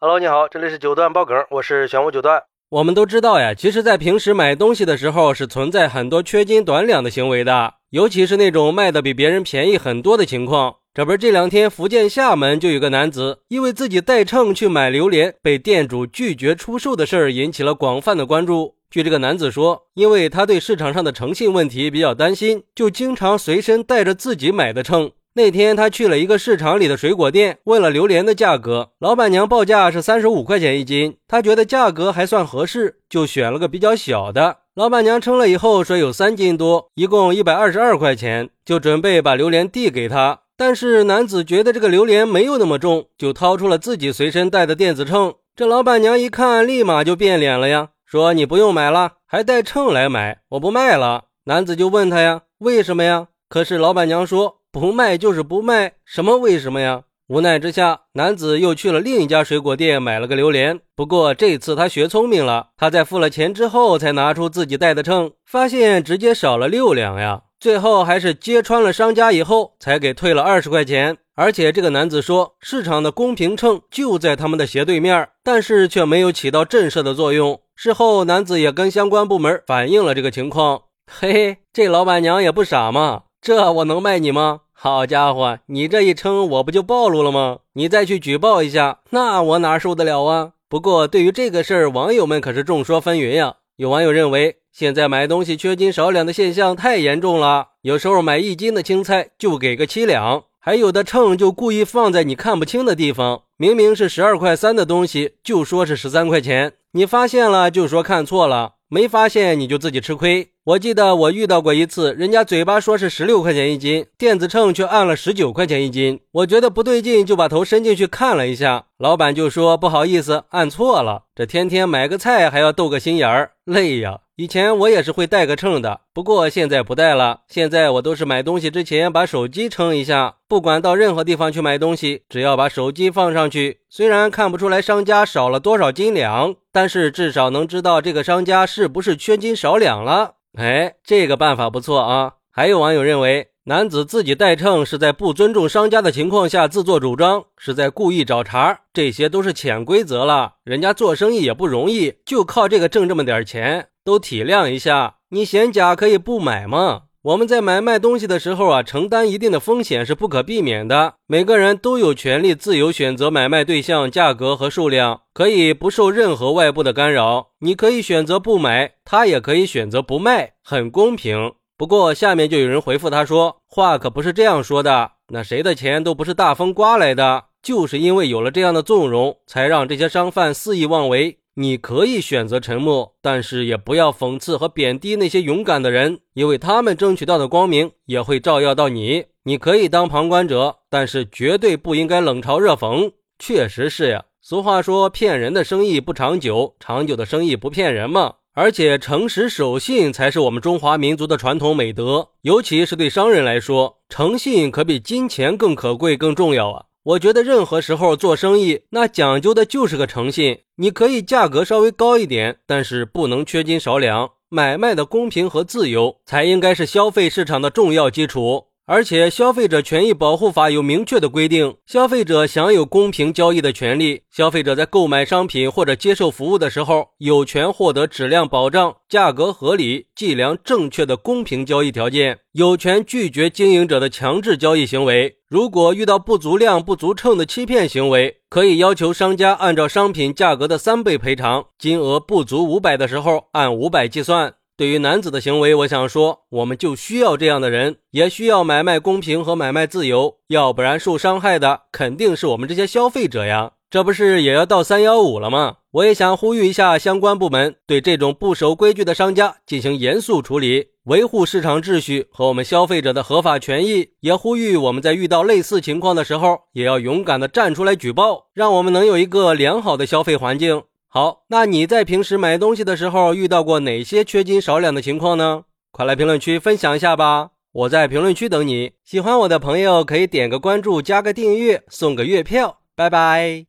Hello，你好，这里是九段爆梗，我是玄武九段。我们都知道呀，其实，在平时买东西的时候，是存在很多缺斤短两的行为的，尤其是那种卖的比别人便宜很多的情况。这不是这两天福建厦门就有个男子，因为自己带秤去买榴莲，被店主拒绝出售的事儿引起了广泛的关注。据这个男子说，因为他对市场上的诚信问题比较担心，就经常随身带着自己买的秤。那天他去了一个市场里的水果店，问了榴莲的价格，老板娘报价是三十五块钱一斤，他觉得价格还算合适，就选了个比较小的。老板娘称了以后说有三斤多，一共一百二十二块钱，就准备把榴莲递给他。但是男子觉得这个榴莲没有那么重，就掏出了自己随身带的电子秤。这老板娘一看，立马就变脸了呀，说你不用买了，还带秤来买，我不卖了。男子就问他呀，为什么呀？可是老板娘说。不卖就是不卖，什么为什么呀？无奈之下，男子又去了另一家水果店买了个榴莲。不过这次他学聪明了，他在付了钱之后才拿出自己带的秤，发现直接少了六两呀。最后还是揭穿了商家以后，才给退了二十块钱。而且这个男子说，市场的公平秤就在他们的斜对面，但是却没有起到震慑的作用。事后，男子也跟相关部门反映了这个情况。嘿嘿，这老板娘也不傻嘛。这我能卖你吗？好家伙，你这一称，我不就暴露了吗？你再去举报一下，那我哪受得了啊？不过对于这个事儿，网友们可是众说纷纭呀。有网友认为，现在买东西缺斤少两的现象太严重了，有时候买一斤的青菜就给个七两，还有的秤就故意放在你看不清的地方，明明是十二块三的东西，就说是十三块钱，你发现了就说看错了。没发现你就自己吃亏。我记得我遇到过一次，人家嘴巴说是十六块钱一斤，电子秤却按了十九块钱一斤。我觉得不对劲，就把头伸进去看了一下，老板就说不好意思，按错了。这天天买个菜还要斗个心眼儿，累呀。以前我也是会带个秤的，不过现在不带了。现在我都是买东西之前把手机称一下，不管到任何地方去买东西，只要把手机放上去，虽然看不出来商家少了多少斤两，但是至少能知道这个商家是不是缺斤少两了。哎，这个办法不错啊。还有网友认为，男子自己带秤是在不尊重商家的情况下自作主张，是在故意找茬，这些都是潜规则了。人家做生意也不容易，就靠这个挣这么点钱。都体谅一下，你嫌假可以不买吗？我们在买卖东西的时候啊，承担一定的风险是不可避免的。每个人都有权利自由选择买卖对象、价格和数量，可以不受任何外部的干扰。你可以选择不买，他也可以选择不卖，很公平。不过下面就有人回复他说，话可不是这样说的。那谁的钱都不是大风刮来的，就是因为有了这样的纵容，才让这些商贩肆意妄为。你可以选择沉默，但是也不要讽刺和贬低那些勇敢的人，因为他们争取到的光明也会照耀到你。你可以当旁观者，但是绝对不应该冷嘲热讽。确实是呀，俗话说骗人的生意不长久，长久的生意不骗人嘛。而且诚实守信才是我们中华民族的传统美德，尤其是对商人来说，诚信可比金钱更可贵、更重要啊。我觉得任何时候做生意，那讲究的就是个诚信。你可以价格稍微高一点，但是不能缺斤少两。买卖的公平和自由，才应该是消费市场的重要基础。而且，《消费者权益保护法》有明确的规定，消费者享有公平交易的权利。消费者在购买商品或者接受服务的时候，有权获得质量保障、价格合理、计量正确的公平交易条件，有权拒绝经营者的强制交易行为。如果遇到不足量、不足称的欺骗行为，可以要求商家按照商品价格的三倍赔偿，金额不足五百的时候，按五百计算。对于男子的行为，我想说，我们就需要这样的人，也需要买卖公平和买卖自由，要不然受伤害的肯定是我们这些消费者呀。这不是也要到三幺五了吗？我也想呼吁一下相关部门，对这种不守规矩的商家进行严肃处理，维护市场秩序和我们消费者的合法权益。也呼吁我们在遇到类似情况的时候，也要勇敢的站出来举报，让我们能有一个良好的消费环境。好，那你在平时买东西的时候遇到过哪些缺斤少两的情况呢？快来评论区分享一下吧！我在评论区等你。喜欢我的朋友可以点个关注，加个订阅，送个月票。拜拜。